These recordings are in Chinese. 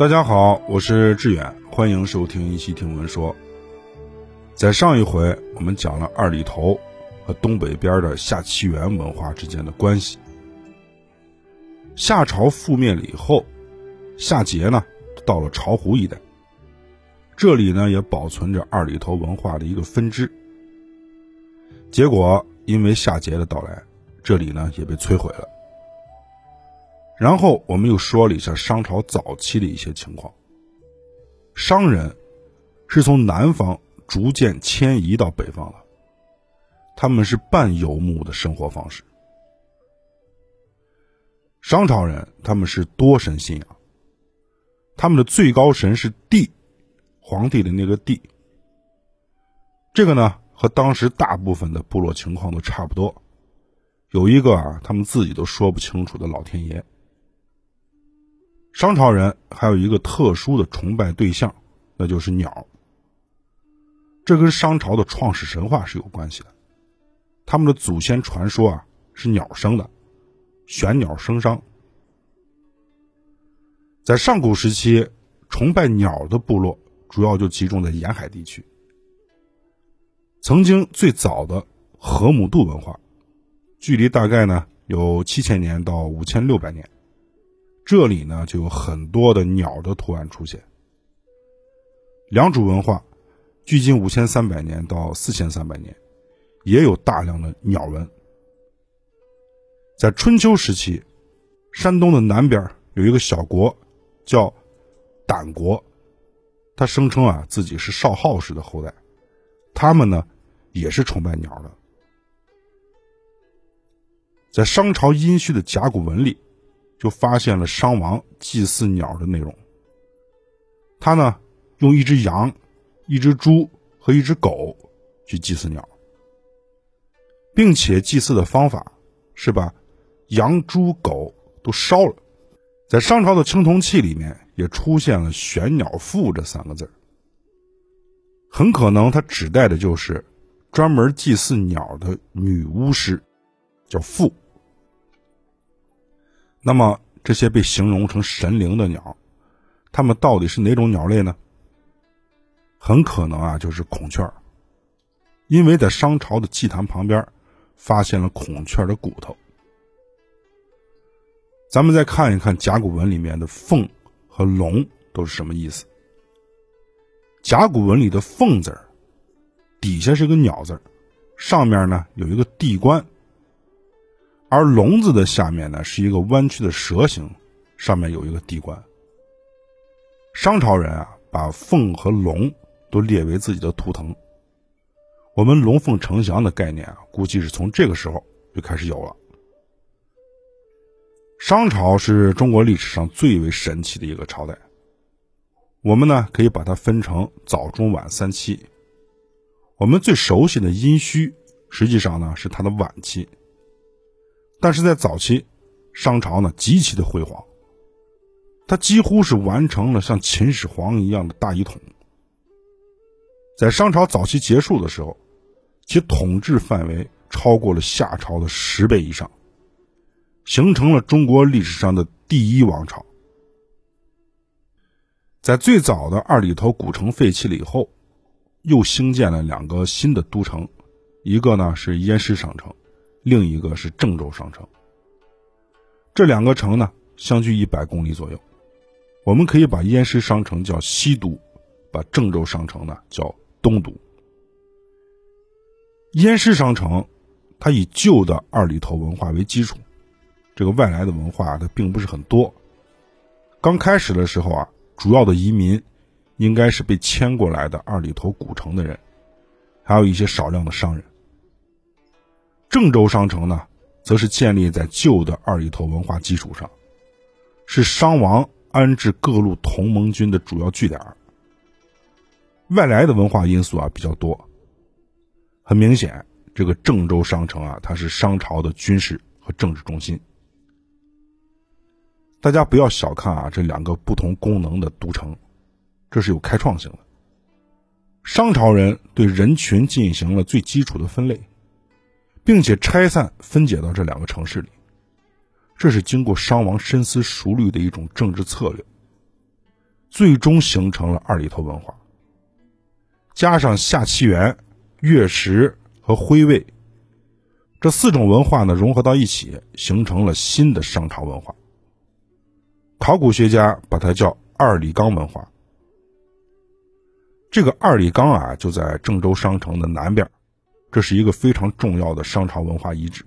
大家好，我是志远，欢迎收听一期听闻说。在上一回，我们讲了二里头和东北边的夏齐元文化之间的关系。夏朝覆灭了以后，夏桀呢到了巢湖一带，这里呢也保存着二里头文化的一个分支。结果因为夏桀的到来，这里呢也被摧毁了。然后我们又说了一下商朝早期的一些情况。商人是从南方逐渐迁移到北方了，他们是半游牧的生活方式。商朝人他们是多神信仰，他们的最高神是帝，皇帝的那个帝。这个呢和当时大部分的部落情况都差不多，有一个啊他们自己都说不清楚的老天爷。商朝人还有一个特殊的崇拜对象，那就是鸟。这跟商朝的创始神话是有关系的。他们的祖先传说啊是鸟生的，玄鸟生商。在上古时期，崇拜鸟的部落主要就集中在沿海地区。曾经最早的河姆渡文化，距离大概呢有七千年到五千六百年。这里呢，就有很多的鸟的图案出现。良渚文化，距今五千三百年到四千三百年，也有大量的鸟纹。在春秋时期，山东的南边有一个小国，叫胆国，他声称啊自己是少昊氏的后代，他们呢也是崇拜鸟的。在商朝殷墟的甲骨文里。就发现了商王祭祀鸟的内容。他呢，用一只羊、一只猪和一只狗去祭祀鸟，并且祭祀的方法是把羊、猪、狗都烧了。在商朝的青铜器里面也出现了“玄鸟妇”这三个字很可能它指代的就是专门祭祀鸟的女巫师，叫妇。那么这些被形容成神灵的鸟，它们到底是哪种鸟类呢？很可能啊，就是孔雀因为在商朝的祭坛旁边发现了孔雀的骨头。咱们再看一看甲骨文里面的“凤”和“龙”都是什么意思？甲骨文里的“凤”字底下是个鸟字上面呢有一个地官。而龙字的下面呢，是一个弯曲的蛇形，上面有一个地冠。商朝人啊，把凤和龙都列为自己的图腾。我们龙凤呈祥的概念啊，估计是从这个时候就开始有了。商朝是中国历史上最为神奇的一个朝代。我们呢，可以把它分成早、中、晚三期。我们最熟悉的殷墟，实际上呢，是它的晚期。但是在早期，商朝呢极其的辉煌，它几乎是完成了像秦始皇一样的大一统。在商朝早期结束的时候，其统治范围超过了夏朝的十倍以上，形成了中国历史上的第一王朝。在最早的二里头古城废弃了以后，又兴建了两个新的都城，一个呢是燕师商城。另一个是郑州商城，这两个城呢相距一百公里左右。我们可以把燕师商城叫西都，把郑州商城呢叫东都。燕师商城，它以旧的二里头文化为基础，这个外来的文化它并不是很多。刚开始的时候啊，主要的移民应该是被迁过来的二里头古城的人，还有一些少量的商人。郑州商城呢，则是建立在旧的二里头文化基础上，是商王安置各路同盟军的主要据点。外来的文化因素啊比较多，很明显，这个郑州商城啊，它是商朝的军事和政治中心。大家不要小看啊这两个不同功能的都城，这是有开创性的。商朝人对人群进行了最基础的分类。并且拆散分解到这两个城市里，这是经过商王深思熟虑的一种政治策略。最终形成了二里头文化。加上夏七元、月食和徽魏这四种文化呢融合到一起，形成了新的商朝文化。考古学家把它叫二里岗文化。这个二里岗啊，就在郑州商城的南边，这是一个非常重要的商朝文化遗址。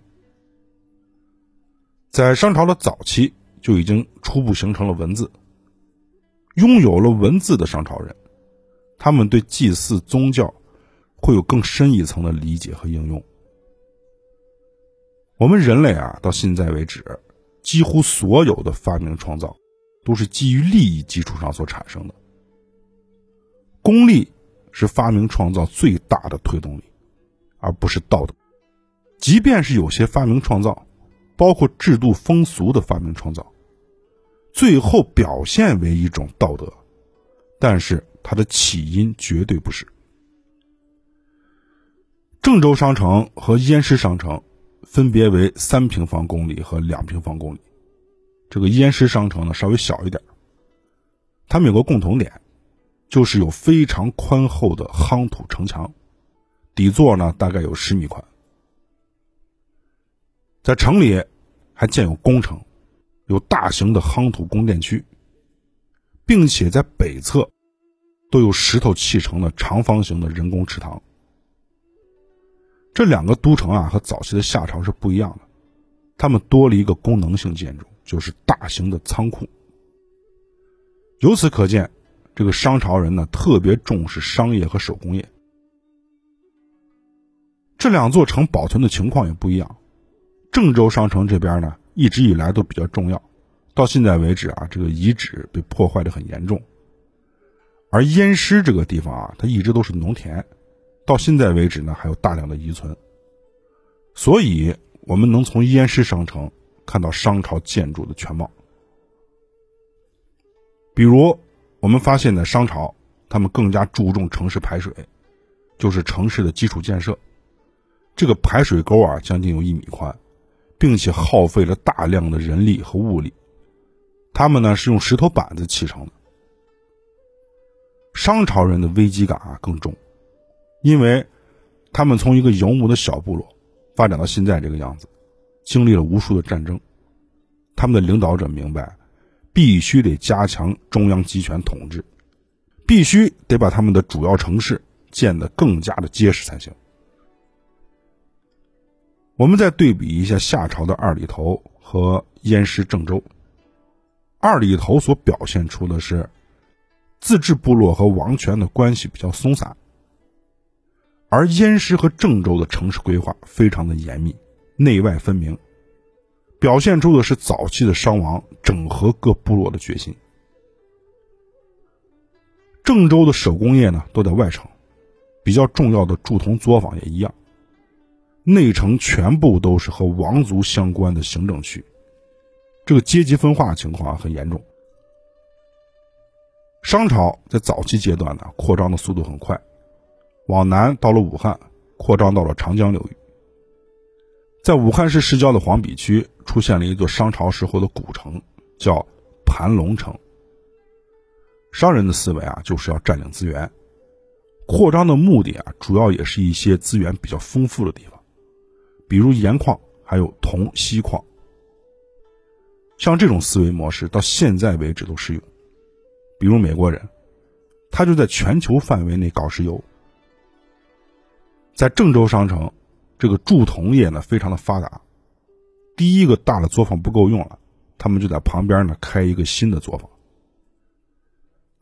在商朝的早期就已经初步形成了文字，拥有了文字的商朝人，他们对祭祀宗教会有更深一层的理解和应用。我们人类啊，到现在为止，几乎所有的发明创造，都是基于利益基础上所产生的。功利是发明创造最大的推动力，而不是道德。即便是有些发明创造，包括制度风俗的发明创造，最后表现为一种道德，但是它的起因绝对不是。郑州商城和燕师商城分别为三平方公里和两平方公里，这个燕师商城呢稍微小一点。它们有个共同点。就是有非常宽厚的夯土城墙，底座呢大概有十米宽。在城里还建有宫城，有大型的夯土宫殿区，并且在北侧都有石头砌成的长方形的人工池塘。这两个都城啊和早期的夏朝是不一样的，他们多了一个功能性建筑，就是大型的仓库。由此可见。这个商朝人呢，特别重视商业和手工业。这两座城保存的情况也不一样。郑州商城这边呢，一直以来都比较重要，到现在为止啊，这个遗址被破坏的很严重。而燕师这个地方啊，它一直都是农田，到现在为止呢，还有大量的遗存。所以，我们能从燕师商城看到商朝建筑的全貌，比如。我们发现，呢商朝，他们更加注重城市排水，就是城市的基础建设。这个排水沟啊，将近有一米宽，并且耗费了大量的人力和物力。他们呢是用石头板子砌成的。商朝人的危机感啊更重，因为他们从一个游牧的小部落发展到现在这个样子，经历了无数的战争。他们的领导者明白。必须得加强中央集权统治，必须得把他们的主要城市建得更加的结实才行。我们再对比一下夏朝的二里头和燕师郑州，二里头所表现出的是自治部落和王权的关系比较松散，而燕师和郑州的城市规划非常的严密，内外分明。表现出的是早期的商王整合各部落的决心。郑州的手工业呢都在外城，比较重要的铸铜作坊也一样。内城全部都是和王族相关的行政区，这个阶级分化情况很严重。商朝在早期阶段呢扩张的速度很快，往南到了武汉，扩张到了长江流域。在武汉市市郊的黄陂区出现了一座商朝时候的古城，叫盘龙城。商人的思维啊，就是要占领资源，扩张的目的啊，主要也是一些资源比较丰富的地方，比如盐矿，还有铜、锡矿。像这种思维模式到现在为止都适用。比如美国人，他就在全球范围内搞石油，在郑州商城。这个铸铜业呢非常的发达，第一个大的作坊不够用了，他们就在旁边呢开一个新的作坊。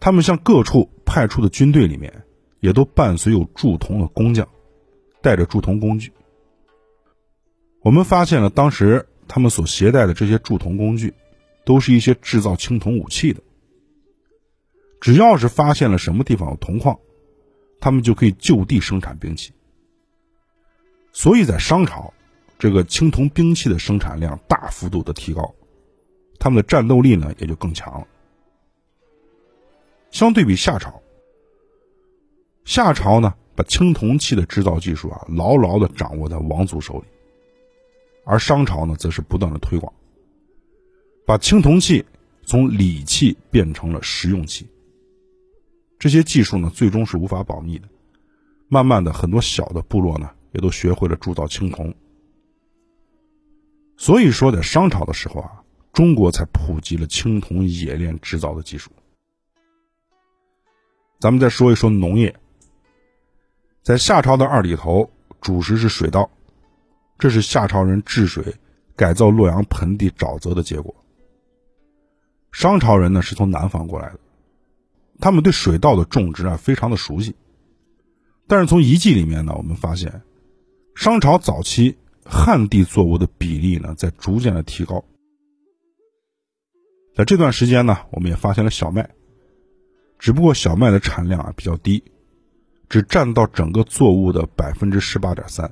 他们向各处派出的军队里面，也都伴随有铸铜的工匠，带着铸铜工具。我们发现了当时他们所携带的这些铸铜工具，都是一些制造青铜武器的。只要是发现了什么地方有铜矿，他们就可以就地生产兵器。所以在商朝，这个青铜兵器的生产量大幅度的提高，他们的战斗力呢也就更强了。相对比夏朝，夏朝呢把青铜器的制造技术啊牢牢的掌握在王族手里，而商朝呢则是不断的推广，把青铜器从礼器变成了实用器，这些技术呢，最终是无法保密的。慢慢的，很多小的部落呢，也都学会了铸造青铜。所以说，在商朝的时候啊，中国才普及了青铜冶炼制造的技术。咱们再说一说农业，在夏朝的二里头，主食是水稻，这是夏朝人治水、改造洛阳盆地沼泽的结果。商朝人呢，是从南方过来的，他们对水稻的种植啊，非常的熟悉。但是从遗迹里面呢，我们发现，商朝早期旱地作物的比例呢，在逐渐的提高。在这段时间呢，我们也发现了小麦，只不过小麦的产量啊比较低，只占到整个作物的百分之十八点三。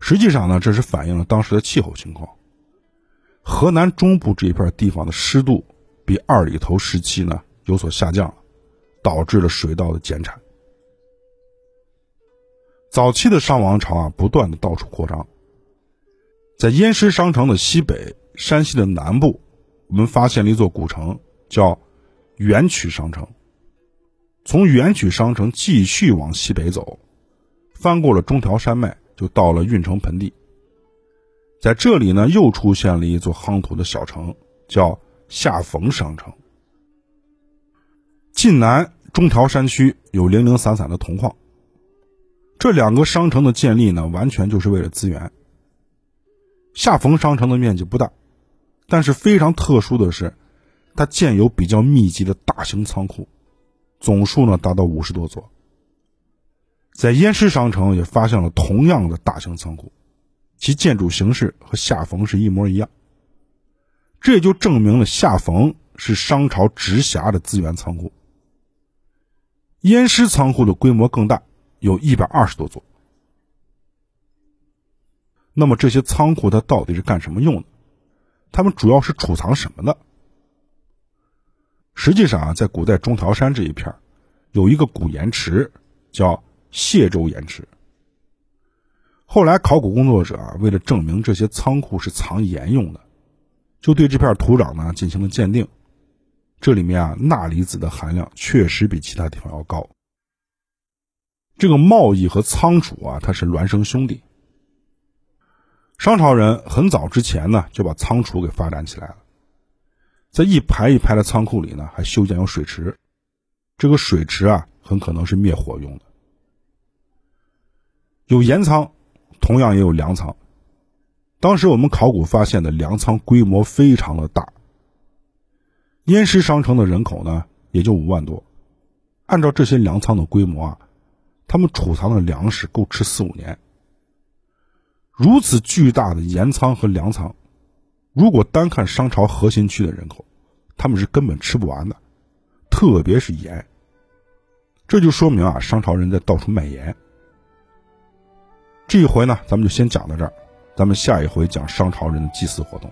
实际上呢，这是反映了当时的气候情况。河南中部这一片地方的湿度比二里头时期呢有所下降，导致了水稻的减产。早期的商王朝啊，不断的到处扩张。在燕师商城的西北、山西的南部，我们发现了一座古城，叫元曲商城。从元曲商城继续往西北走，翻过了中条山脉，就到了运城盆地。在这里呢，又出现了一座夯土的小城，叫下冯商城。晋南中条山区有零零散散的铜矿。这两个商城的建立呢，完全就是为了资源。下冯商城的面积不大，但是非常特殊的是，它建有比较密集的大型仓库，总数呢达到五十多座。在燕师商城也发现了同样的大型仓库，其建筑形式和下冯是一模一样。这也就证明了下冯是商朝直辖的资源仓库。燕师仓库的规模更大。有一百二十多座。那么这些仓库它到底是干什么用的？它们主要是储藏什么的？实际上啊，在古代中条山这一片有一个古盐池，叫谢州盐池。后来考古工作者啊，为了证明这些仓库是藏盐用的，就对这片土壤呢进行了鉴定。这里面啊，钠离子的含量确实比其他地方要高。这个贸易和仓储啊，它是孪生兄弟。商朝人很早之前呢，就把仓储给发展起来了，在一排一排的仓库里呢，还修建有水池。这个水池啊，很可能是灭火用的。有盐仓，同样也有粮仓。当时我们考古发现的粮仓规模非常的大。燕师商城的人口呢，也就五万多，按照这些粮仓的规模啊。他们储藏的粮食够吃四五年。如此巨大的盐仓和粮仓，如果单看商朝核心区的人口，他们是根本吃不完的，特别是盐。这就说明啊，商朝人在到处卖盐。这一回呢，咱们就先讲到这儿，咱们下一回讲商朝人的祭祀活动。